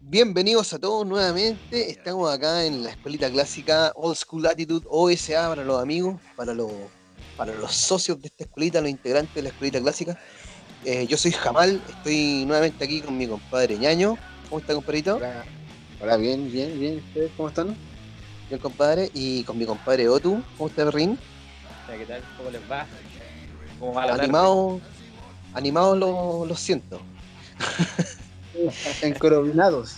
Bienvenidos a todos nuevamente. Estamos acá en la escuelita clásica Old School Attitude OSA para los amigos, para los, para los socios de esta escuelita, los integrantes de la escuelita clásica. Eh, yo soy Jamal, estoy nuevamente aquí con mi compadre Ñaño. ¿Cómo está, compadrito? Hola, Hola, bien, bien, bien. ¿Ustedes cómo están? Bien, compadre. Y con mi compadre Otu. ¿Cómo está, Rin? ¿Qué tal? ¿Cómo les va? ¿Cómo va la Animados animados lo, lo siento. Encorvinados.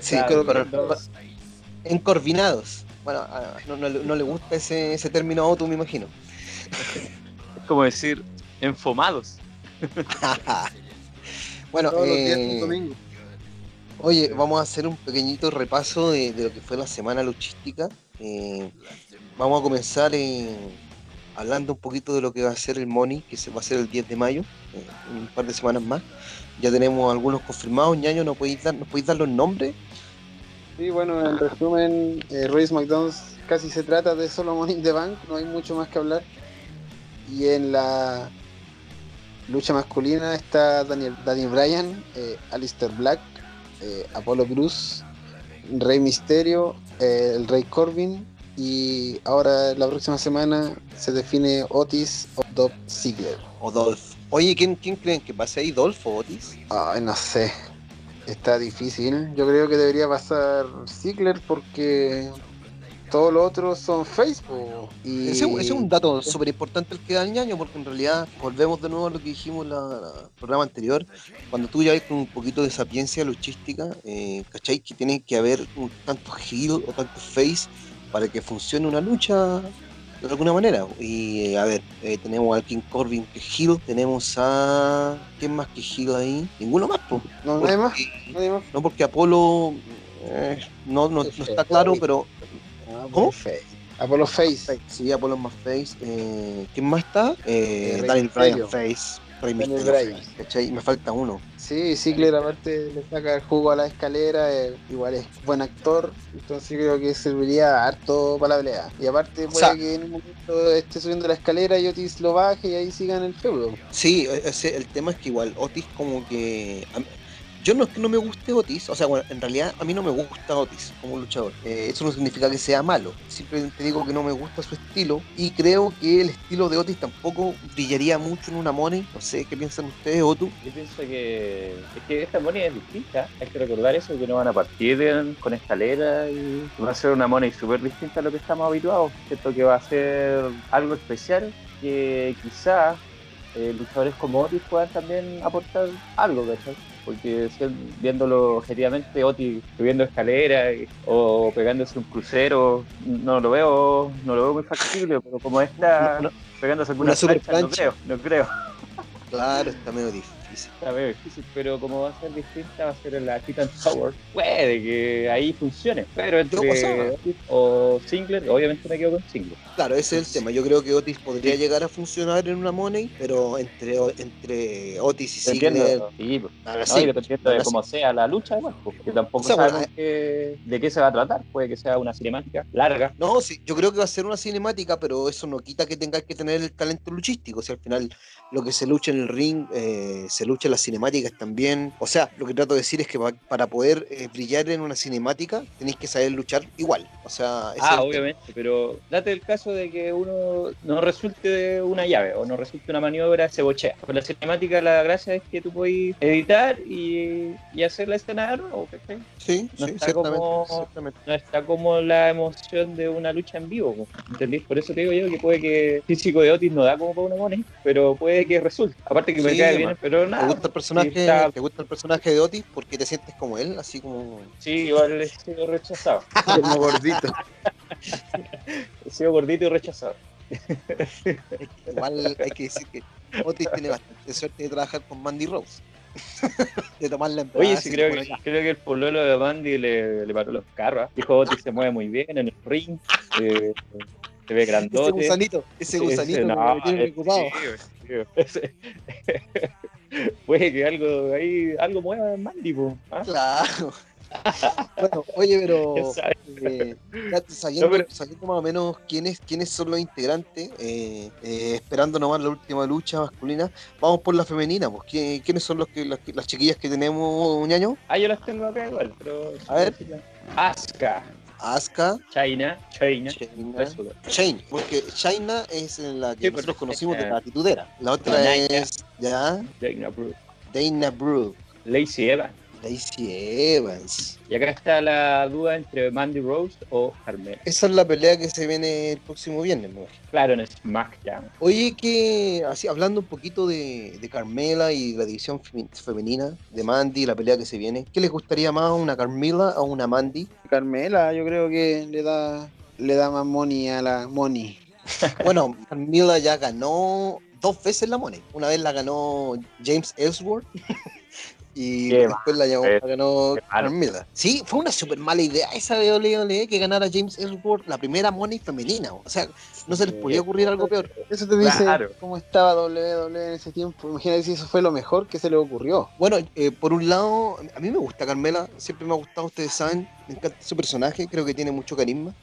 Sí, Claro, cor- encorvinados. encorvinados. Bueno, a- no, no le- no le gusta ese, ese término a Otu, me imagino. Es como decir, enfomados. bueno, Todos los días eh, domingo. Oye, vamos a hacer un pequeñito repaso de, de lo que fue la semana luchística. Eh, vamos a comenzar eh, hablando un poquito de lo que va a ser el Money, que se va a hacer el 10 de mayo, eh, un par de semanas más. Ya tenemos algunos confirmados. Ñaño, ¿nos podéis dar, ¿nos podéis dar los nombres? Sí, bueno, en resumen, eh, Royce McDonald casi se trata de solo Money in the Bank, no hay mucho más que hablar. Y en la lucha masculina está Daniel, Daniel Bryan, eh, Alistair Black, eh, Apollo Cruz, Rey Misterio, eh, el Rey Corbin. Y ahora la próxima semana se define Otis o Dolph Ziggler. O Dolph. Oye, ¿quién, quién creen que pase ahí? ¿Dolph o Otis? Ay, no sé. Está difícil. Yo creo que debería pasar Ziggler porque todos los otros son Facebook. Y... Ese, ese es un dato súper importante el que da el ñaño, porque en realidad volvemos de nuevo a lo que dijimos en el programa anterior. Cuando tú ya ves con un poquito de sapiencia luchística, eh, ¿cachai? Que tiene que haber un tanto heel o tanto face para que funcione una lucha de alguna manera. Y eh, a ver, eh, tenemos al King Corbin que es heel, tenemos a. ¿Quién más que heel ahí? Ninguno más, po. No, nadie más. Nadie más. No, porque Apolo. eh, no, no, no está claro, pero Ah, ¿Cómo? Apollo Face. Sí, Apolo más Face. Eh, ¿Quién más está? Eh, Daniel Bryan. Face. Rey Daniel Mysterio Bryan. ¿cachai? Me falta uno. Sí, Ziggler aparte le saca el jugo a la escalera, eh, igual es buen actor, entonces creo que serviría harto para la pelea. Y aparte puede sea- que en un momento esté subiendo la escalera y Otis lo baje y ahí sigan el feudo. Sí, el tema es que igual Otis como que... yo no es que no me guste Otis, o sea, bueno, en realidad a mí no me gusta Otis como luchador. Eh, eso no significa que sea malo, simplemente digo que no me gusta su estilo y creo que el estilo de Otis tampoco brillaría mucho en una money. No sé, ¿qué piensan ustedes, Otu? Yo pienso que es que esta money es distinta. Hay que recordar eso, que no van a partir con escalera y va a ser una money súper distinta a lo que estamos habituados. Siento que va a ser algo especial que quizás eh, luchadores como Otis puedan también aportar algo, ¿cachai? Porque viéndolo objetivamente, Otis subiendo escaleras y- o pegándose un crucero, no lo veo, no lo veo muy factible, pero como está No, no, pegándose alguna una super plancha, no creo, no creo. claro, está medio difícil. Difícil, pero como va a ser distinta, va a ser en la Titan Tower. Puede que ahí funcione, pero entre Otis o Singler, obviamente me quedo con Singler. Claro, ese es el tema. Yo creo que Otis podría llegar a funcionar en una money, pero entre, entre Otis y entiendo, sí, pues. ahora No, sí, dependiendo de cómo sea la lucha, igual, pues, que tampoco O sea, bueno, sabemos qué- de qué se va a tratar. Puede que sea una cinemática larga. No, sí, yo creo que va a ser una cinemática, pero eso no quita que tengas que tener el talento luchístico. Si al final lo que se lucha en el ring, eh, se lucha en las cinemáticas también. O sea, lo que trato de decir es que pa- para poder eh, brillar en una cinemática, tenéis que saber luchar igual. O sea, Ah, obviamente, pero date el caso de que uno no resulte una llave o no resulte una maniobra, se bochea. Con la cinemática la gracia es que tú puedes editar y, y hacer la escena de nuevo, ¿cachai? Sí, no sí, está ciertamente, como- ciertamente. no está como la emoción de una lucha en vivo, po, ¿entendís? Por eso te digo yo que puede que el físico de Otis no da como para una money, pero puede que resulte. Aparte que me Sí, cae bien, pero ¿Te gusta el personaje, sí, está- ¿Te gusta el personaje de Otis? Porque te sientes como él, así como. Sí, igual he sido rechazado. Como gordito. He sido gordito y rechazado. Igual hay que decir que Otis tiene bastante suerte de trabajar con Mandy Rose. de tomarla en Oye, sí, creo que, creo que el pololo de Mandy le, le paró los carros. Dijo Otis se mueve muy bien en el ring. eh, se ve Ese grandote. gusanito, ese gusanito ese- no, me tiene ese- preocupado. sí, ese- Puede que algo ahí, algo mueva en Mandy, ¿ah? Claro. bueno, oye, pero eh, sabiendo, No, pero- sabiendo más o menos quiénes, quiénes son los integrantes, eh, eh, esperando nomás la última lucha masculina, vamos por la femenina. Pues, ¿Qui- ¿Quiénes son los que, las, las chiquillas que tenemos, ñaño? Ah, yo las tengo acá igual, pero. A ver. Asuka, Asuka, China, China. Wrestler. Shane, porque Shaina es la que Sí, nosotros conocimos de la titudera. La otra es, ya, Dana Brooke, Dana Brooke, Lacey Evans. Lacey Evans. Y acá está la duda entre Mandy Rose o Carmela. Esa es la pelea que se viene el próximo viernes, imagino. Claro, en SmackDown. Oye, que así hablando un poquito de, de Carmela y la división femenina, de Mandy, la pelea que se viene, ¿qué les gustaría más, una Carmela o una Mandy? Carmela, yo creo que le da le da más money a la money. Bueno, Carmela ya ganó dos veces la Money. Una vez la ganó James Ellsworth y Qué después la, llamó- la ganó. Carmela. Sí, fue una súper mala idea esa de WWE que ganara James Ellsworth la primera Money femenina. O sea, no se les podía ocurrir algo peor. Eso te dice Claro. cómo estaba WWE en ese tiempo. Imagínate si eso fue lo mejor que se le ocurrió. Bueno, eh, por un lado, a mí me gusta Carmela, siempre me ha gustado, ustedes saben, me encanta su personaje, creo que tiene mucho carisma.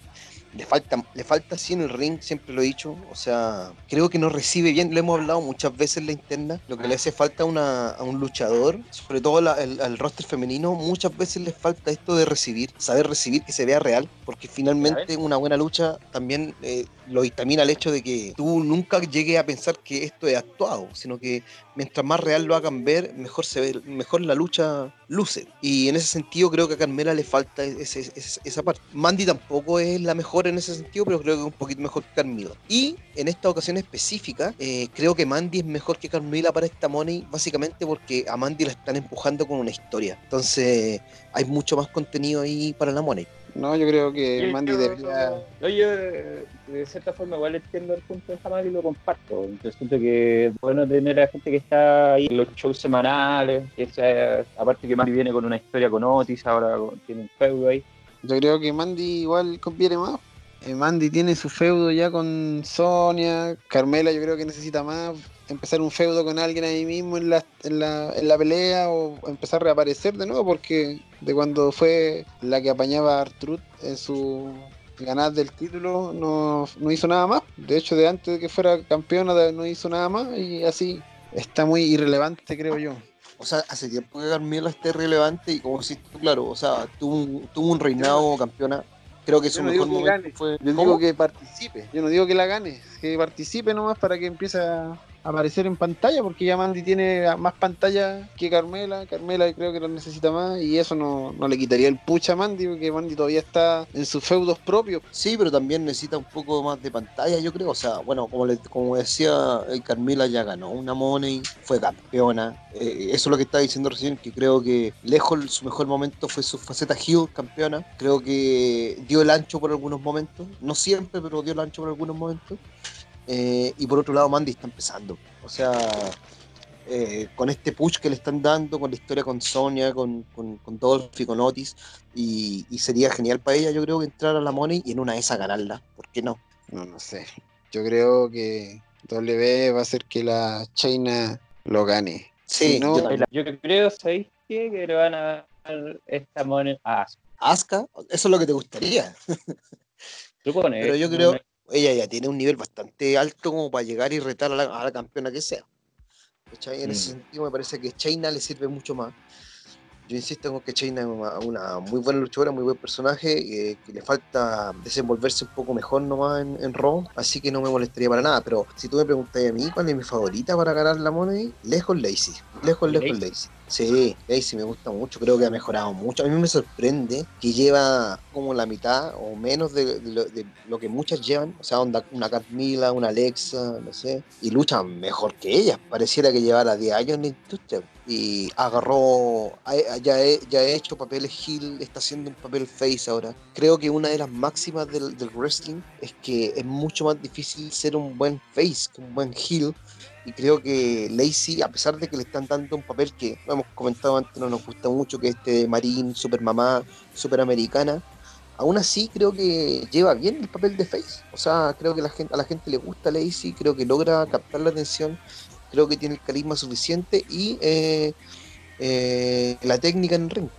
Le falta, le falta sí en el ring, siempre lo he dicho. O sea, creo que no recibe bien, lo hemos hablado muchas veces en la interna. Lo que le hace falta a, una- a un luchador, sobre todo la- el- al roster femenino, muchas veces les falta esto de recibir, saber recibir que se vea real, porque finalmente una buena lucha también eh, lo dictamina el hecho de que tú nunca llegues a pensar que esto es actuado, sino que mientras más real lo hagan ver, mejor se ve, mejor la lucha luce. Y en ese sentido creo que a Carmela le falta ese- ese- esa parte. Mandy tampoco es la mejor en ese sentido, pero creo que es un poquito mejor que Carmela. Y en esta ocasión específica, eh, creo que Mandy es mejor que Carmela para esta Money, básicamente porque a Mandy la están empujando con una historia. Entonces hay mucho más contenido ahí para la Money. No, yo creo que Yo- Mandy debería. No, yo eh, de cierta forma igual entiendo el punto de Jamal y lo comparto. Yo siento que es bueno tener a gente que está ahí en los shows semanales. que sea- aparte que Mandy viene con una historia con Otis, ahora tiene un feudo ahí. Yo creo que Mandy igual conviene más. Eh, Mandy tiene su feudo ya con Sonia. Carmela yo creo que necesita más. Empezar un feudo con alguien ahí mismo en la, en la, en la pelea o empezar a reaparecer de nuevo porque de cuando fue la que apañaba a Artruth en su ganar del título no, no hizo nada más. De hecho, de antes de que fuera campeona no hizo nada más y así está muy irrelevante creo yo. O sea, hace tiempo que Carmela esté relevante y como si claro, o sea, tuvo un, tuvo un reinado campeona. Creo que su no mejor momento gane. fue. Yo ¿Cómo? digo que participe. Yo no digo que la gane, que participe nomás para que empiece a aparecer en pantalla, porque ya Mandy tiene más pantalla que Carmela. Carmela creo que lo necesita más y eso no, no le quitaría el pucha a Mandy, porque Mandy todavía está en sus feudos propios. Sí, pero también necesita un poco más de pantalla, yo creo. O sea, bueno, como, le- como decía, Carmela ya ganó una Money, fue campeona. Eh, eso es lo que estaba diciendo recién, que creo que lejos su mejor momento fue su faceta heel campeona. Creo que dio el ancho por algunos momentos, no siempre, pero dio el ancho por algunos momentos. Eh, y por otro lado, Mandy está empezando. O sea, eh, con este push que le están dando, con la historia con Sonia, con, con, con Dolph y con Otis, y, y sería genial para ella, yo creo, que entrar a la Money y en una de esas ganarla. ¿Por qué no? No, no sé. Yo creo que W va a hacer que la China lo gane. Sí, Si no, yo creo, ¿sabéis qué? Que le van a dar esta moneda a Asuka. Asuka, eso es lo que te gustaría. Supone. Pero yo creo, ella ya tiene un nivel bastante alto como para llegar y retar a la, a la campeona que sea. ¿Cachai? En ese Mm. sentido me parece que Chaina le sirve mucho más. Yo insisto con que Chaina es una, una muy buena luchadora, muy buen personaje, eh, que le falta desenvolverse un poco mejor nomás en, en Raw, así que no me molestaría para nada. Pero si tú me preguntas a mí cuál es mi favorita para ganar la Money, lejos Lacey. Lejos, lejos Lacey. Sí, Lacey me gusta mucho, creo que ha mejorado mucho. A mí me sorprende que lleva como la mitad o menos de, de lo, de lo que muchas llevan, o sea, onda- una Carmila, una Alexa, no sé, y luchan mejor que ellas. Pareciera que llevara 10 años en la industria y agarró, ya, he, ya he hecho papeles heel, está haciendo un papel face ahora. Creo que una de las máximas del, wrestling es que es mucho más difícil ser un buen face que un buen heel. Y creo que Lacey, a pesar de que le están dando un papel que, hemos comentado antes, no nos gusta mucho, que este de Marín, super mamá, super americana, aún así creo que lleva bien el papel de Face. O sea, creo que la gente, a la gente le gusta Lacey, creo que logra captar la atención, creo que tiene el carisma suficiente y eh, eh, la técnica en el ring,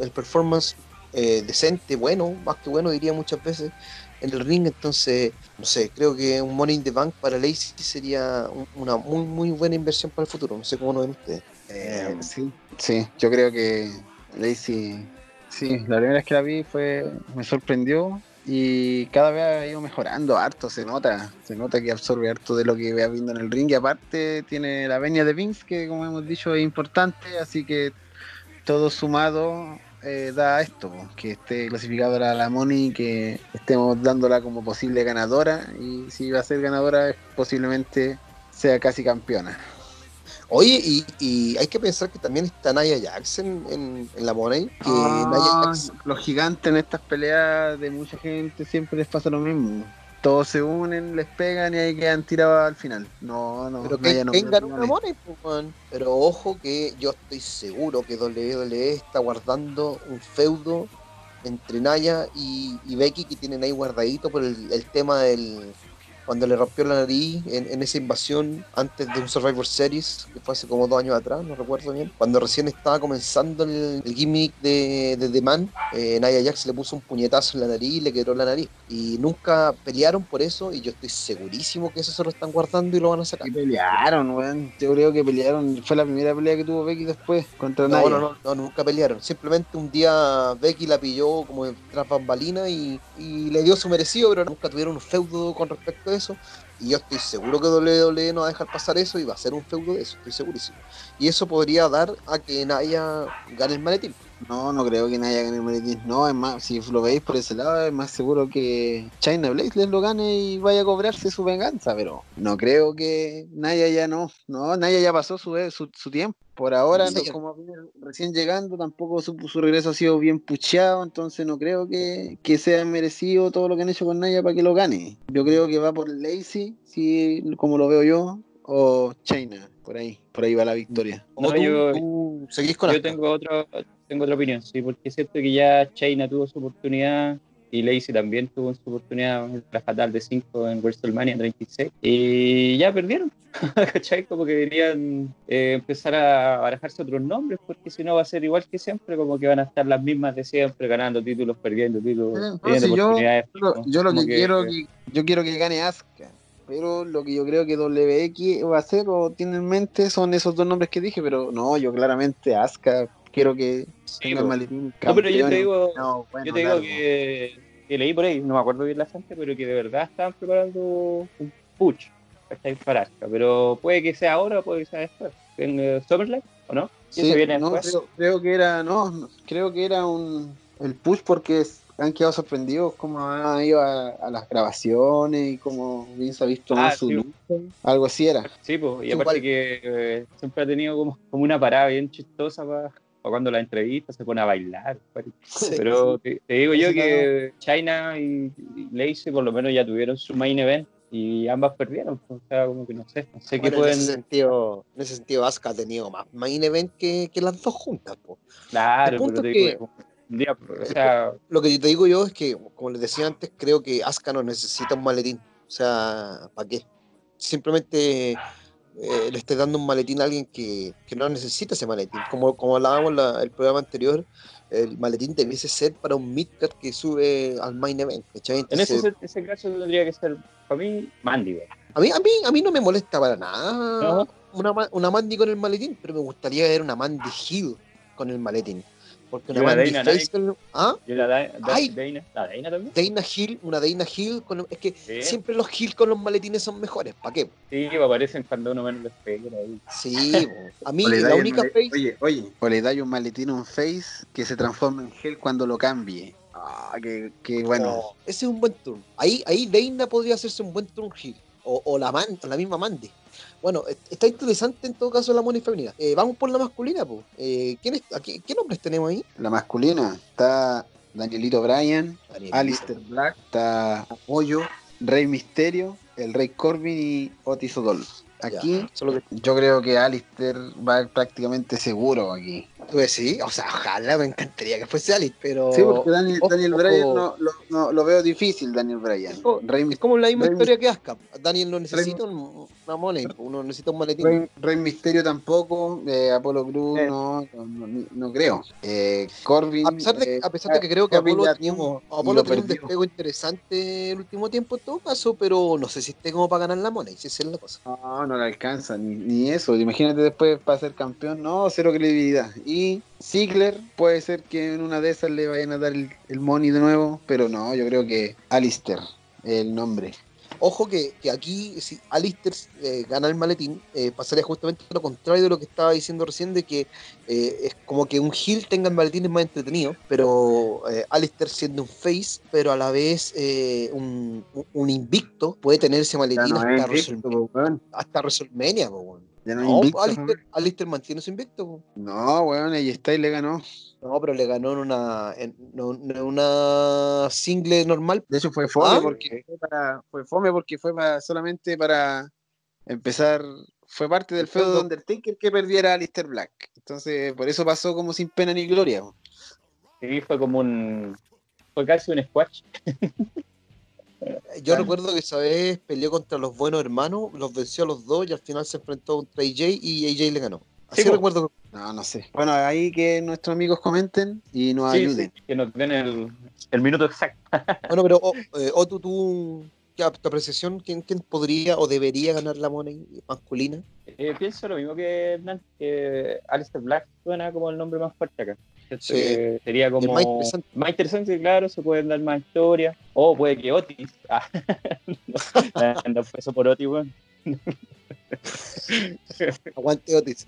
el, performance eh, decente, bueno, más que bueno diría muchas veces en el ring, entonces, no sé, creo que un Money in the Bank para Lacey sería un- una muy muy buena inversión para el futuro, no sé cómo lo ven ustedes. Eh, sí, sí, yo creo que Lacey, sí, la primera vez que la vi fue, me sorprendió y cada vez ha ido mejorando harto, se nota, se nota que absorbe harto de lo que vea viendo en el ring y aparte tiene la venia de Vince que como hemos dicho es importante, así que todo sumado eh, da esto, que esté clasificado a la Money, que estemos dándola como posible ganadora y si va a ser ganadora posiblemente sea casi campeona. Oye, y, y hay que pensar que también está Naya Jax en, la Money, que Ah, los gigantes en estas peleas de mucha gente siempre les pasa lo mismo. Todos se unen, les pegan y ahí quedan tirados al final. No, no, Pero Naya que no una perdone. money, pues. Pero ojo que yo estoy seguro que WWE está guardando un feudo entre Naya y, y Becky que tienen ahí guardadito por el, el tema del cuando le rompió la nariz en, en esa invasión antes de un Survivor Series, que fue hace como dos años atrás, no recuerdo bien, cuando recién estaba comenzando el, el gimmick de, de The Man, eh, Nia Jax le puso un puñetazo en la nariz y le quebró la nariz. Y nunca pelearon por eso y yo estoy segurísimo que eso se lo están guardando y lo van a sacar. Y pelearon, weón. Yo creo que pelearon. Fue la primera pelea que tuvo Becky después contra No, Naya. no, no, no, nunca pelearon. Simplemente un día Becky la pilló como tras bambalina y, y le dio su merecido, pero nunca tuvieron un feudo con respecto a eso eso, y yo estoy seguro que WWE no va a dejar pasar eso y va a ser un feudo de eso, estoy segurísimo. Y eso podría dar a que Naya gane el maletín. No, no creo que Naya gane el maletín. No, es más, si lo veis por ese lado, es más seguro que China Blaze les lo gane y vaya a cobrarse su venganza, pero no creo que Naya ya no. No, Naya ya pasó su, su, su tiempo. Por ahora, no, como recién llegando, tampoco su, su regreso ha sido bien pucheado, entonces no creo que, que sea merecido todo lo que han hecho con Naya para que lo gane. Yo creo que va por Lacey, si, como lo veo yo, o China, por ahí. Por ahí va la victoria. No, tú, yo- tú seguís con Yo tengo otro, tengo otra opinión, sí, porque siento que ya China tuvo su oportunidad y Lacey también tuvo su oportunidad en la fatal de 5 en WrestleMania 36 y ya perdieron. ¿Cachai? Como que deberían eh, empezar a barajarse otros nombres porque si no va a ser igual que siempre, como que van a estar las mismas de siempre, ganando títulos, perdiendo títulos, Eh, no, si yo- lo, ¿no? yo lo Como que, quiero que yo quiero que gane Asuka, pero lo que yo creo que WX va a hacer o tiene en mente son esos dos nombres que dije, pero no, yo claramente Asuka quiero que Sí, tenga maletín No, pero yo te digo, No, bueno, yo te digo que, que leí por ahí, no me acuerdo bien la gente, pero que de verdad estaban preparando un push para Asuka. Pero puede que sea ahora o puede que sea después. En SummerSlam, ¿o no? ¿Y Sí, viene no, creo, creo que era no, creo que era un el push porque es- han quedado sorprendidos como han ido a, a las grabaciones y como bien se ha visto Ah, más su sí. lucha. Algo así era. Sí, pues, y aparte que eh, siempre ha tenido como, como una parada bien chistosa para cuando la entrevista se pone a bailar. Sí. Pero te, te digo yo que China y, y Lacey por lo menos ya tuvieron su main event y ambas perdieron. pues, O sea, como que no sé, no sé qué Bueno, en, pueden. ese sentido, en ese sentido, Asuka ha tenido más main event que, que las dos juntas. po. Claro, el punto pero te es digo, un día, o sea, Lo que te digo yo es que, como les decía antes, creo que Asuka no necesita un maletín. O sea, ¿para qué? Simplemente eh, le estoy dando un maletín a alguien que, que no necesita ese maletín. Como, como hablábamos la- el programa anterior, el maletín debiese ser para un midcard que sube al main event. en ese, caso tendría que ser para mí Mandy. a, mí, a, mí, a mí no me molesta para nada ¿No? una, una Mandy con el maletín, pero me gustaría ver una Mandy Hill con el maletín. Porque una Y una Mandy Dana Face con ¿Ah? Y la Da- Da- Ay. Dana, la Dana también. Dana Hill, una Dana Hill con es que Sí. siempre los Hill con los maletines son mejores, ¿para qué? Sí, me aparecen cuando uno menos lo espera. ahí. Sí, po. a mí la única face, Oye, oye. O le dais un maletín a un face que se transforma en gel cuando lo cambie. Ah, que, que bueno. oh, ese es un buen turno. Ahí, ahí Dana podría hacerse un buen turn Hill. O, o la, man, o la misma Mandy. Bueno, est- está interesante en todo caso la money femenina. Eh, vamos por la masculina, pues. Eh, ¿quién es- a qué, nombres tenemos ahí? La masculina está Danielito Bryan, Daniel Alistair Black, está Apoyo, Rey Misterio, el Rey Corbin y Otis Odol. Aquí Solo que yo creo que Alistair va prácticamente seguro aquí. Tú decís, o sea, ojalá me encantaría que fuese Alice, pero. Sí, porque Daniel, ojo, Daniel. Bryan no, lo- no, lo veo difícil, Daniel Bryan. Oh, Rey, Es como la misma Rey- historia que Asuka. Daniel no necesita un- una money, uno necesita un maletín. Rey- Rey Misterio tampoco, eh, Apolo Cruz Eh. no, no, no- creo. Eh, Corbin. A pesar de, eh, a pesar de que creo que Corbin Apolo tenía, un, Apolo tenía un despego interesante el último tiempo en todo caso, pero no sé si esté como para ganar la money, si esa es la cosa. No, no le alcanza, ni, ni eso. Imagínate después para ser campeón, no, cero credibilidad. Y Ziggler puede ser que en una de esas le vayan a dar el, el money de nuevo, pero no, yo creo que Alistair, el nombre. Ojo que, que aquí, si Alistair eh, gana el maletín, eh, pasaría justamente lo contrario de lo que estaba diciendo recién, de que eh, es como que un heel tenga el maletín es más entretenido, pero eh, Alistair siendo un face, pero a la vez eh, un, un invicto, puede tener ese maletín no hasta, es Wrestle- invicto, po, weón. hasta WrestleMania, po, weón. Ya no No, invicto, Alistair, mantiene su invicto. po. No, weón, y Styles le ganó. No, pero le ganó en una, en, una single normal. De hecho fue fome Ah. porque fue, para, fue fome porque fue para, solamente para empezar, fue parte del El feudo de. Undertaker que perdiera a Alistair Black. Entonces, por eso pasó como sin pena ni gloria. po. Sí, fue como un. Fue casi un squash. Yo Ah. recuerdo que esa vez peleó contra los buenos hermanos, los venció a los dos y al final se enfrentó contra AJ y AJ le ganó. Así Sí, recuerdo. No, no sé. Bueno, ahí que nuestros amigos comenten y nos Sí, ayuden. sí, que nos den el, el minuto exacto. Bueno, pero oh, eh, Otto, tú, ¿qué a tu apreciación, ¿quién, quién podría o debería ganar la money masculina? Eh, pienso lo mismo que Hernán, que Alistair Black suena como el nombre más fuerte acá. Sí. que sería como más interesante. más interesante, claro, se pueden dar más historias. O puede que Otis. Ah, no, anda peso por Otis, weón. Aguante Otis.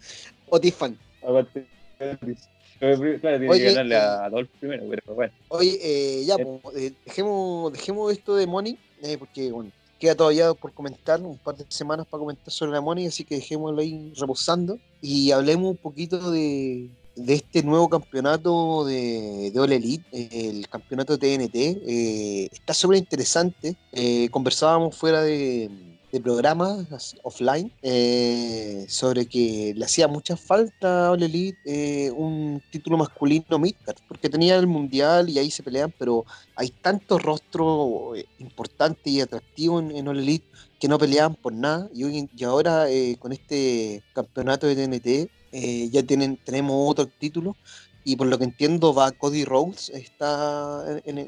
Otis fan. Aguante Otis. Claro, tiene Oye, que ganarle eh, a Adolf primero, pero bueno. Oye, eh, ya, eh, dejemos, dejemos esto de Money, eh, porque bueno, queda todavía por comentar, un par de semanas para comentar sobre la Money, así que dejémoslo ahí reposando y hablemos un poquito de, de este nuevo campeonato de, de All Elite, el campeonato TNT. eh, está súper interesante. eh, conversábamos fuera de, de programas as- offline eh, sobre que le hacía mucha falta a All Elite eh, un título masculino midcard, porque tenía el mundial y ahí se pelean, pero hay tantos rostros importantes y atractivos en, en All Elite que no peleaban por nada y, hoy ahora con este campeonato de TNT eh, ya tienen, tenemos otro título y por lo que entiendo va Cody Rhodes está en,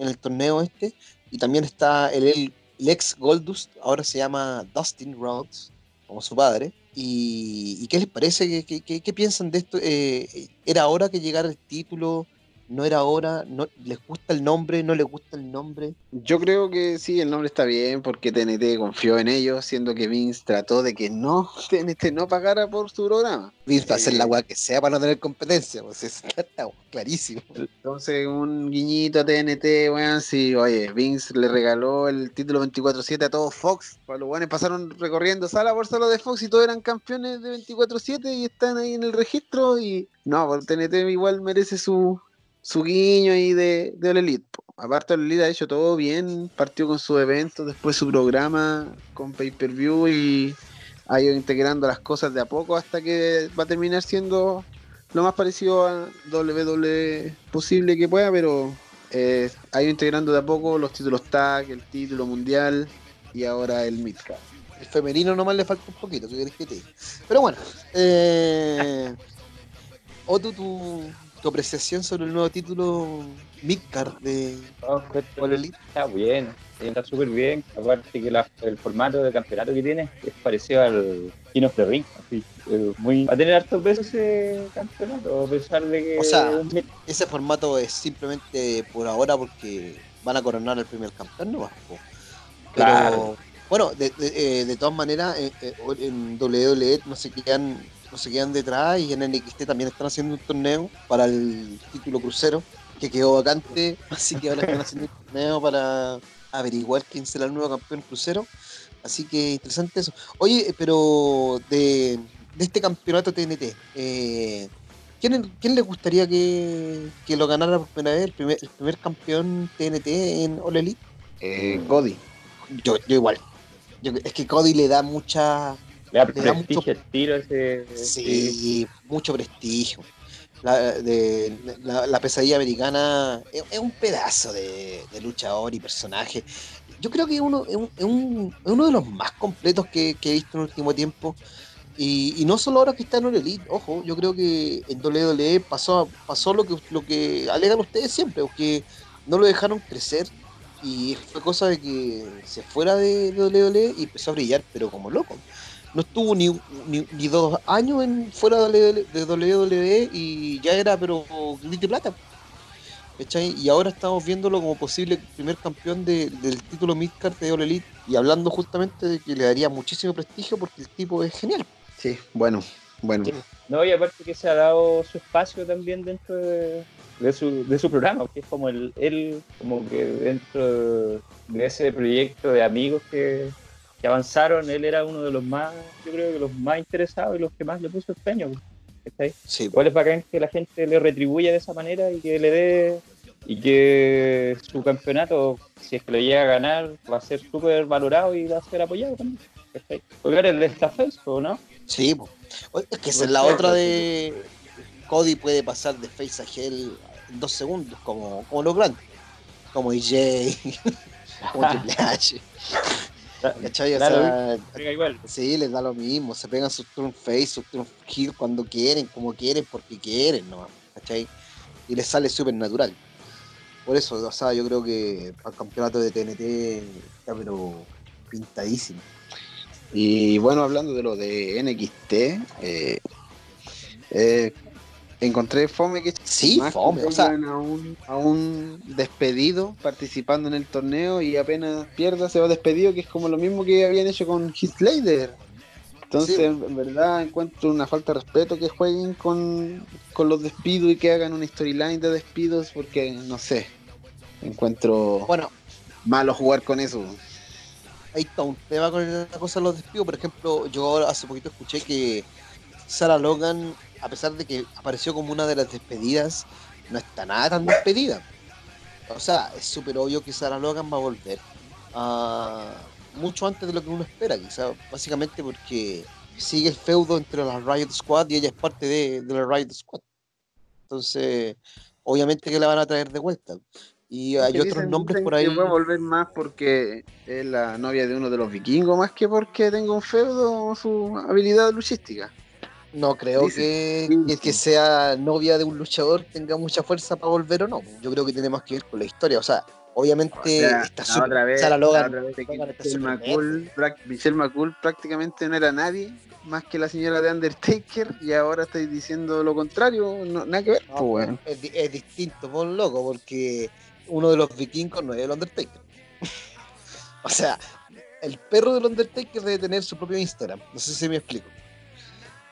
el torneo este y también está el, ex Goldust, ahora se llama Dustin Rhodes como su padre y, qué les parece ¿Qué, qué- qué- qué piensan de esto Eh, era hora que llegara el título no era hora no les gusta el nombre no les gusta el nombre Yo creo que sí, el nombre está bien porque TNT confió en ellos, siendo que Vince trató de que no, TNT no pagara por su programa. Vince va a hacer la weá que sea para no tener competencia pues eso está clarísimo Entonces, un guiñito a TNT, weón, sí, oye, Vince le regaló el título 24-7 a todo Fox. Para los weones pasaron recorriendo sala por sala de Fox y todos eran campeones de 24-7 y están ahí en el registro. Y no, por TNT igual merece su, su guiño ahí de, de All Elite. Aparte, All Elite ha hecho todo bien, partió con su evento, después su programa con pay-per-view y ha ido integrando las cosas de a poco hasta que va a terminar siendo lo más parecido a WWE posible que pueda, pero eh, ha ido integrando de a poco los títulos tag, el título mundial y ahora el midcard. el femenino nomás le falta un poquito ¿qué querés que te diga? pero bueno eh, Otto tu, tu apreciación sobre el nuevo título midcard de Elite Está bien, está súper bien. Aparte que la- el formato de campeonato que tiene es parecido al King of the Ring. Así, eh, muy, va a tener hartos pesos ese campeonato, a pesar de que. O sea, es ese formato es simplemente por ahora porque van a coronar al primer campeón no pero Claro. Bueno de, de- eh, de todas maneras eh, eh, en WWE no se quedan no se quedan detrás y en NXT también están haciendo un torneo para el título crucero que quedó vacante así que ahora están haciendo un torneo para averiguar quién será el nuevo campeón crucero así que interesante eso oye pero de, de este campeonato TNT eh, ¿Quién, quién le gustaría que, que lo ganara por primera vez? El primer, el primer campeón TNT en All Elite. Eh, Cody. Yo, yo igual. Yo- es que Cody le da mucha. le da le da mucho- prestigio tiro ese. Sí, mucho prestigio. la, de, la, la pesadilla americana es, es un pedazo de, de luchador y personaje. Yo creo que es uno, es un- es un- es uno de los más completos que, que he visto en el último tiempo. Y, y no solo ahora que está en el Elite, ojo, yo creo que en WWE pasó, pasó lo que lo que alegan ustedes siempre, que no lo dejaron crecer y fue cosa de que se fuera de, WWE y empezó a brillar, pero como loco. No estuvo ni, ni, ni dos años en, fuera de, WWE y ya era, pero grito y plata. ¿cachai? Y ahora estamos viéndolo como posible primer campeón de- del título Midcard de All Elite y hablando justamente de que le daría muchísimo prestigio porque el tipo es genial. Sí, bueno, bueno. No, y aparte que se ha dado su espacio también dentro de, de su, de su programa, que es como el, él, como que dentro de ese proyecto de amigos que, que avanzaron, él era uno de los más, yo creo que los más interesados y los que más le puso empeño. ¿cachai? Sí, Igual es bacán que la gente le retribuya de esa manera y que le dé y que su campeonato, si es que lo llega a ganar, va a ser súper valorado y va a ser apoyado también. Porque eres de esta face, ¿o ¿no? sí. Es que esa es la otra de Cody puede pasar de face a heel en dos segundos, como, como los grandes, como EJ, como Triple H. ¿Cachai? O sea, Pega igual. Sí, les da lo mismo, se pegan sus turn face, sus turn heel cuando quieren, como quieren, porque quieren nomás, ¿cachai? Y les sale súper natural. Por eso, o sea, yo creo que para el campeonato de TNT está pero pintadísimo. Y bueno, hablando de lo de NXT, eh, eh, encontré fome que Sí, más que fome, o sea, a un, a un despedido participando en el torneo y apenas pierda se va despedido, que es como lo mismo que habían hecho con Heath Slater. Entonces, Sí. en verdad, encuentro una falta de respeto que jueguen con, con los despidos y que hagan una storyline de despidos, porque no sé, encuentro bueno, malo jugar con eso. ahí está un tema con la cosa de los despidos. Por ejemplo, yo hace poquito escuché que Sarah Logan, a pesar de que apareció como una de las despedidas, no está nada tan despedida. O sea, es súper obvio que Sarah Logan va a volver ah, mucho antes de lo que uno espera, quizá, básicamente porque sigue el feudo entre la Riot Squad y ella es parte de, de la Riot Squad. Entonces, obviamente que la van a traer de vuelta. Y hay otros dicen- nombres dicen por ahí. Que a volver más porque es la novia de uno de los vikingos, más que porque tenga un feudo o su habilidad luchística. No creo que, que, que sea novia de un luchador tenga mucha fuerza para volver o no. Yo creo que tiene más que ver con la historia. O sea, obviamente O sea, está la súper. otra vez, Sarah la Logan, otra vez Logan está Michelle, McCool, prac- Michelle McCool prácticamente no era nadie más que la señora de Undertaker y ahora estáis diciendo lo contrario, no, nada que ver. No, pues, es, di- es distinto, por loco, porque uno de los vikingos no es el Undertaker. o sea, el perro del Undertaker debe tener su propio Instagram. No sé si me explico.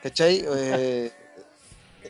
¿Cachai? Eh,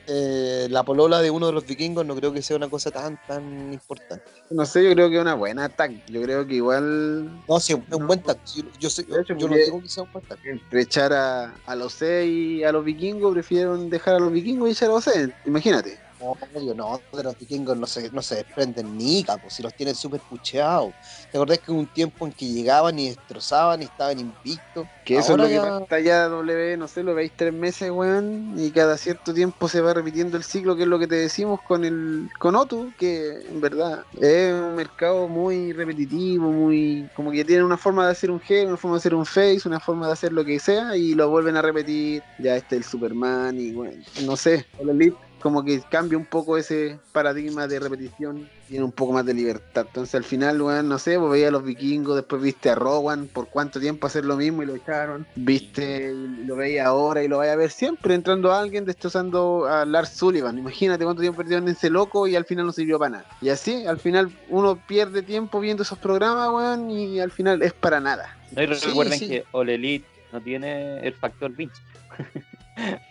eh, la polola de uno de los vikingos no creo que sea una cosa tan, tan importante. No sé, yo creo que es una buena tag. Yo creo que igual No, sí, es un buen tag. Yo, yo, sé- De hecho, yo no digo que sea un buen tag. entre echar a, a los C y a los vikingos, prefirieron dejar a los vikingos y echar a los C. Imagínate. No, obvio, no, de los vikingos no se, no se desprenden ni capos, si los tienen súper pucheados. ¿Te acordás que hubo un tiempo en que llegaban y destrozaban y estaban invictos? Que eso Ahora es lo que ya- pasa ya W, no sé, lo veis tres meses, weón, y cada cierto tiempo se va repitiendo el ciclo, que es lo que te decimos con el con Otu, que en verdad es un mercado muy repetitivo, muy como que tienen una forma de hacer un G, una forma de hacer un Face, una forma de hacer lo que sea, y lo vuelven a repetir, ya está el Superman, y bueno, no sé, el Elite como que cambia un poco ese paradigma de repetición, tiene un poco más de libertad. Entonces al final, weón, no sé, pues veía a los vikingos, después viste a Rowan por cuánto tiempo hacer lo mismo y lo echaron. Viste, lo veía ahora y lo vaya a ver siempre, entrando a alguien destrozando a Lars Sullivan. Imagínate cuánto tiempo perdieron en ese loco y al final no sirvió para nada. Y así, al final uno pierde tiempo viendo esos programas, weón, y al final es para nada. No, y Sí, recuerden sí. que All Elite no tiene el factor Vince.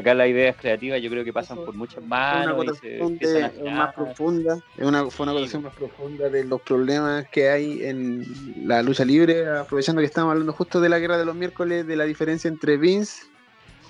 Acá las ideas creativas yo creo que pasan por muchas una manos y se de- a más profunda, es una, fue una Sí. acotación más profunda de los problemas que hay en la lucha libre, aprovechando que estamos hablando justo de la guerra de los miércoles, de la diferencia entre Vince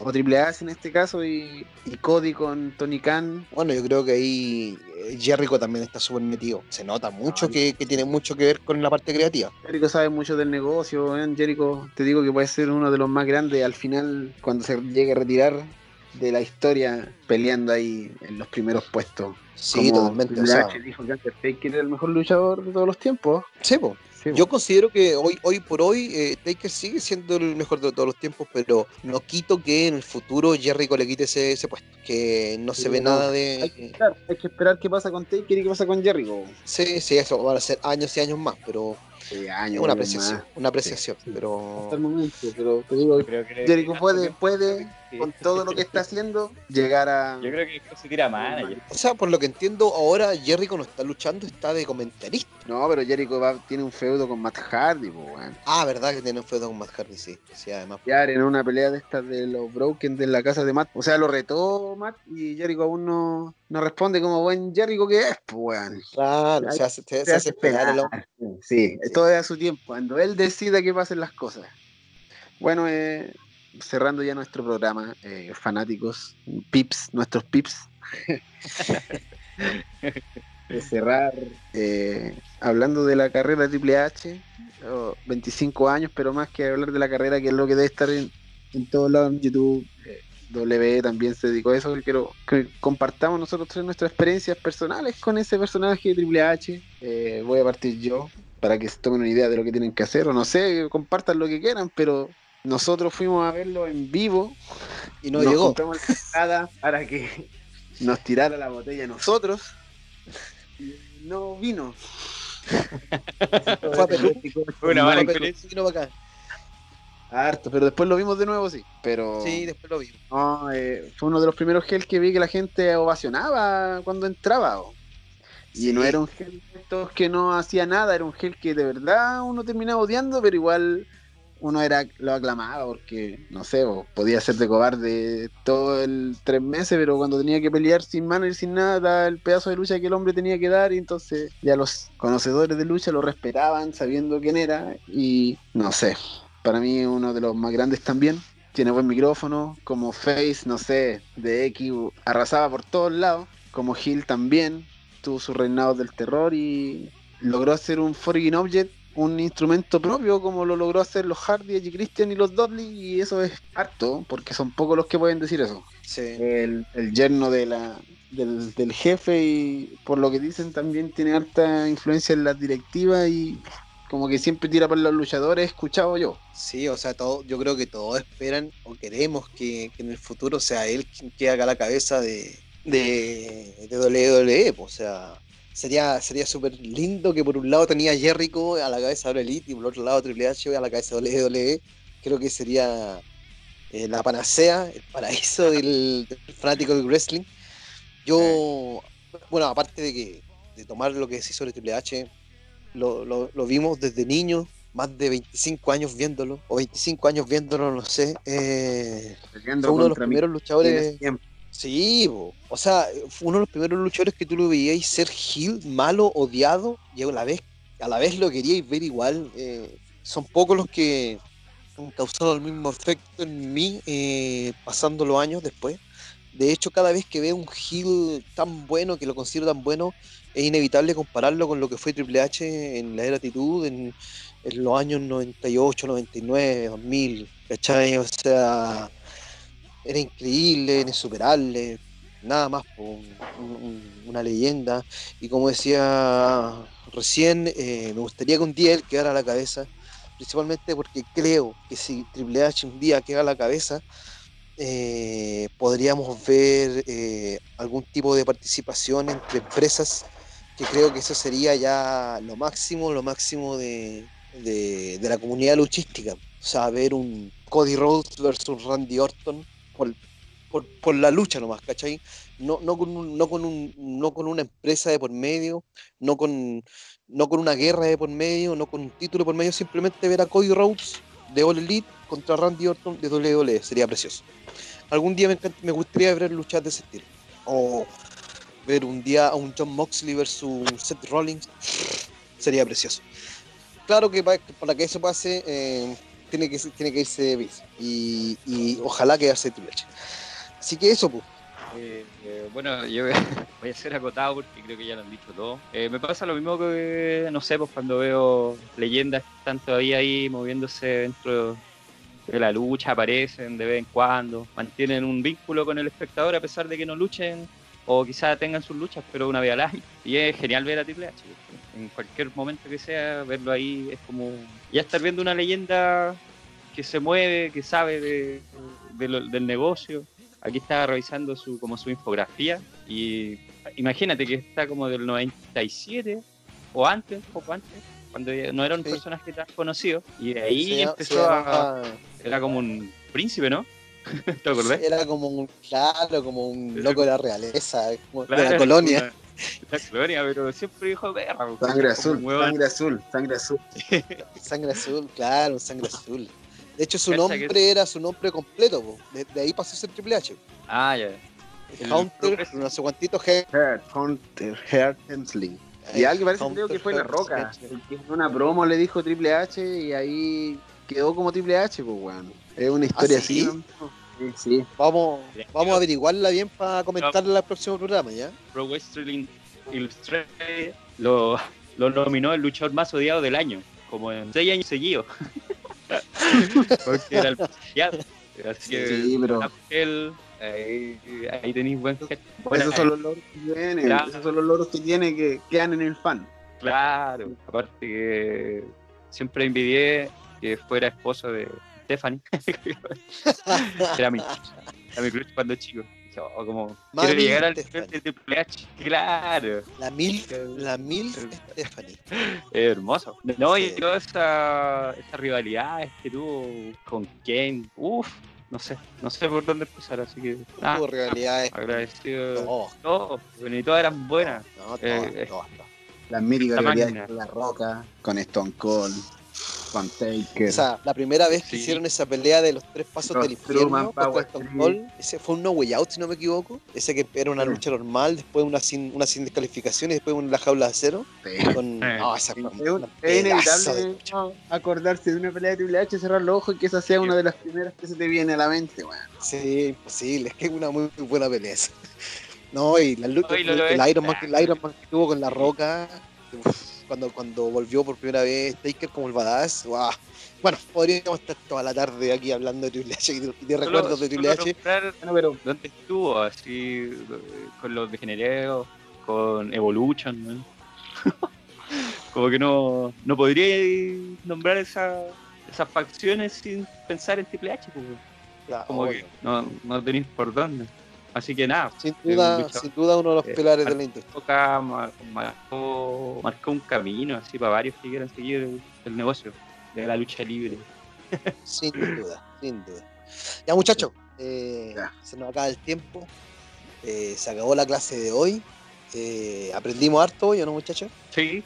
o Triple H en este caso y, y Cody con Tony Khan. Bueno, yo creo que ahí eh, Jericho también está súper metido. Se nota mucho Ah, que, que tiene mucho que ver con la parte creativa. Jericho sabe mucho del negocio, ¿eh? Jericho te digo que puede ser uno de los más grandes al final cuando se llegue a retirar. De la historia peleando ahí en los primeros puestos. Sí, Como totalmente. o sea, dijo que Undertaker era el mejor luchador de todos los tiempos. sí, po. Sí, Yo considero que hoy, hoy por hoy eh, Taker sigue siendo el mejor de todos los tiempos, pero no quito que en el futuro Jericho le quite ese, ese puesto, que no se ve no. nada hay, que de... esperar, hay que esperar qué pasa con Taker y qué pasa con Jericho. Sí, sí, eso van a ser años y años más, pero Años, una más. apreciación, una apreciación, Sí, pero... Hasta el momento, pero te digo, Yo creo que Jericho puede, puede, Sí. con todo lo que está haciendo, llegar a. Yo creo que se tira manager. O sea, por lo que entiendo, ahora Jericho no está luchando, está de comentarista. No, pero Jericho va- tiene un feudo con Matt Hardy, pues, weón. Ah, verdad que tiene un feudo con Matt Hardy, sí. Sí, además. Ya en una pelea de estas de los Broken de la casa de Matt. O sea, lo retó Matt y Jericho aún no, no responde como buen Jericho que es, pues, weón. Claro, Ay, se hace, se, Se se hace esperar el hombre. Sí, todo es a su tiempo. Cuando él decida que pasen las cosas. Bueno, eh, cerrando ya nuestro programa, eh, fanáticos, pips, nuestros pips. de cerrar eh, hablando de la carrera de Triple H, oh, 25 años, pero más que hablar de la carrera, que es lo que debe estar en, en todos lados en YouTube. Eh, W también se dedicó a eso, que quiero que compartamos nosotros tres nuestras experiencias personales con ese personaje de Triple H. Eh, voy a partir yo para que se tomen una idea de lo que tienen que hacer, o no sé, compartan lo que quieran, pero nosotros fuimos a verlo en vivo Y no nos llegó. entrada para que nos tirara la botella a nosotros. Y no vino. Fue a Perú. Una mala experiencia. vino para acá. Harto, pero después lo vimos de nuevo, sí. Pero Sí, después lo vimos. no, eh, fue uno de los primeros gel que vi que la gente ovacionaba cuando entraba. oh. Y Sí. no era un gel que no hacía nada, era un gel que de verdad uno terminaba odiando, pero igual uno era lo aclamaba porque, no sé, bo, podía ser de cobarde todo el tres meses, pero cuando tenía que pelear sin manager, sin nada, el pedazo de lucha que el hombre tenía que dar, y entonces ya los conocedores de lucha lo respetaban sabiendo quién era, y no sé, para mí uno de los más grandes también. Tiene buen micrófono, como Face, no sé, de X arrasaba por todos lados, como Hill también, tuvo sus reinados del terror y logró hacer un Foreign Object, un instrumento propio como lo logró hacer los Hardy, Edge Christian y los Dudley y eso es harto, porque son pocos los que pueden decir eso. Sí. El, el yerno de la, del, del jefe y por lo que dicen también tiene harta influencia en las directivas y como que siempre tira por los luchadores, he escuchado yo. Sí, o sea, todo, yo creo que todos esperan o queremos que, que en el futuro sea él quien quede acá a la cabeza de, de, de WWE. pues, O sea, sería sería súper lindo que por un lado tenía Jericho a la cabeza de Elite y por otro lado Triple H a la cabeza de WWE. Creo que sería eh, la panacea, el paraíso del, del fanático del wrestling. Yo, bueno, aparte de que de tomar lo que se hizo de Triple H, lo, lo- lo vimos desde niño, más de 25 años viéndolo, o 25 años viéndolo, no sé. eh, fue uno de los primeros luchadores. Sí, o sea, fue uno de los primeros luchadores que tú lo veíais ser heel, malo, odiado, y a la vez, a la vez lo queríais ver igual. eh, son pocos los que han causado el mismo efecto en mí eh, pasando los años después. De hecho, cada vez que veo un heel tan bueno, que lo considero tan bueno, es inevitable compararlo con lo que fue Triple H en la era actitud, en, en los años 98, 99, 2000, ¿cachai? O sea, era increíble, era insuperable, nada más, un- una leyenda. Y como decía recién, eh, me gustaría que un día él quedara a la cabeza, principalmente porque creo que si Triple H un día queda a la cabeza, eh, podríamos ver eh, algún tipo de participación entre empresas, creo que eso sería ya lo máximo, lo máximo de, de- la comunidad luchística. O sea, ver un Cody Rhodes versus Randy Orton por, por, la lucha nomás, ¿cachai? No, no, con un- no, con un, no con una empresa de por medio, no con, no con una guerra de por medio, no con un título por medio, simplemente ver a Cody Rhodes de All Elite contra Randy Orton de WWE, sería precioso. Algún día me, me gustaría ver luchas de ese estilo. O ver un día a un John Moxley versus Seth Rollins, sería precioso. Claro que pa- para que eso pase, eh, tiene, que, tiene que irse Vince. Y, y ojalá quedarse Triple H. Así que eso, pues. Eh, eh, bueno, yo voy a ser acotado porque creo que ya lo han dicho todo. Eh, me pasa lo mismo que, no sé, pues cuando veo leyendas que están todavía ahí moviéndose dentro de la lucha, aparecen de vez en cuando, mantienen un vínculo con el espectador a pesar de que no luchen o quizás tengan sus luchas, pero una vez al año. Y es genial ver a Triple H. En cualquier momento que sea, verlo ahí es como ya estar viendo una leyenda que se mueve, que sabe de, de lo- del negocio. Aquí estaba revisando su como su infografía y imagínate que está como del 97 o antes, un poco antes, cuando no era un Sí. personaje tan conocido y de ahí empezó a era como un príncipe, ¿no? ¿Te acordás? Era como un, claro, como un loco de la realeza, como de Claro, la colonia. La colonia, pero siempre dijo perra. Sangre como azul, sangre azul, sangre azul. Sangre azul, claro, sangre azul. De hecho, su nombre que- era su nombre completo, po. De, de ahí pasó a ser Triple H. Ah, ya. El Hunter, no sé cuántitos Head. Heart, Hunter, Heart Hensling. Y alguien parece creo que fue La Roca. en una promo le dijo Triple H y ahí quedó como Triple H, pues weón. Es una historia ¿Ah, sí? así. ¿no? Sí, sí. Vamos, vamos a averiguarla bien para comentarla en el próximo programa, ¿ya? Pro Wrestling Illustrated lo, lo nominó el luchador más odiado del año, como en seis años seguidos. Porque era el. Así que Sí, pero Ángel, ahí, ahí tenéis buen buena- esos son los logros que tiene, Claro. esos son los logros que tiene que quedan en el fan. Claro, aparte que siempre envidié que fuera esposo de Stephanie. era mi era mi crush cuando chico. Dije, oh, como Mami quiero llegar al nivel de Triple H. Claro, La mil, la mil Stephanie. es hermoso. No, y Sí. todas esas esa rivalidades que tuvo con Kane, uff, no sé, no sé por dónde empezar, así que nada, Tuvo rivalidades. agradecido. No, todo, bueno, y todas eran buenas. no, Eh, todas, eh. todas, todas. Las rivalidades máquina. con La Roca, con Stone Cold, con Taker. O sea, la primera vez que Sí. hicieron esa pelea de los tres pasos Los del Truman infierno contra Stone. Cold, ese fue un no way out, si no me equivoco. Ese que era una Sí. lucha normal, después una sin, una sin descalificación y después una jaula de acero. Sí. Con, Eh. no, esa fue Es, una de inevitable. ¿no? acordarse de una pelea de Triple H, cerrar los ojos y que esa sea una de las primeras que se te viene a la mente, weón. Sí, imposible, es que es una muy, buena pelea esa. No, y la lucha, Ay, lo el, ves. Iron Man, el Iron Man que tuvo con la roca, uf, cuando, cuando volvió por primera vez Taker como el badass, guau. Bueno, podríamos estar toda la tarde aquí hablando de Triple H y de, y de recuerdos de Triple H. nombrar Bueno, pero dónde estuvo, así, con los degenerados, con Evolution, ¿no? Como que no, no podría nombrar esa, esas facciones sin pensar en Triple H, Ya, como obvio. que no, no tenéis por dónde. Así que nada, Sin un duda, sin duda uno de los Eh, pilares de al- la industria. Marcó, marcó un camino así para varios que quieran seguir el, el negocio de la lucha libre. Sin duda, sin duda. Ya muchachos, eh, se nos acaba el tiempo. Eh, se acabó la clase de hoy. Eh, aprendimos harto hoy, ¿o no muchachos? Sí,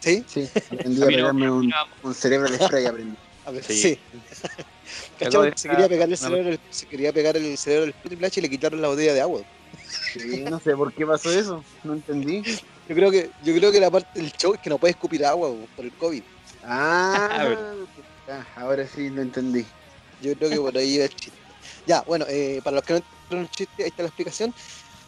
¿Sí? sí, aprendí a A no- un, no, un cerebro al spray, aprendí. A ver, Sí. sí. Se quería pegar el cerebro, se quería pegar el cerebro del Triple H y le quitaron la botella de agua. Sí, no sé por qué pasó eso, no entendí. Yo creo que, yo creo que la parte del show es que no puede escupir agua por el COVID. Ah, ya, ahora sí lo entendí. Yo creo que por ahí va el chiste. Ya, bueno, eh, para los que no entendieron el chiste, ahí está la explicación.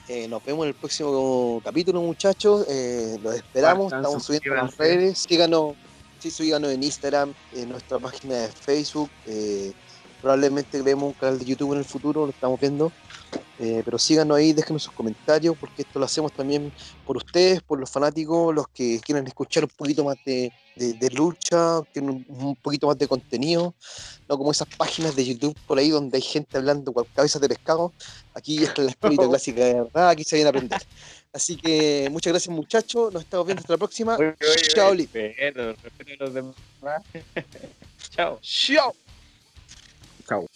Eh, nos vemos en el próximo capítulo, muchachos. Eh, los esperamos. Estamos subiendo las redes. Síganos, sí, síganos en Instagram, en nuestra página de Facebook. Eh, probablemente creemos un canal de YouTube en el futuro, lo estamos viendo. Eh, pero síganos ahí, déjenos sus comentarios, porque esto lo hacemos también por ustedes, por los fanáticos, los que quieran escuchar un poquito más de, de- de lucha, tienen un, un poquito más de contenido, no como esas páginas de YouTube por ahí donde hay gente hablando con cabezas de pescado. Aquí está la escuelita clásica de verdad, aquí se viene a aprender. Así que muchas gracias muchachos, nos estamos viendo hasta la próxima. Oye, oye, oye, Chao, demás. Chao. Chao. Chao.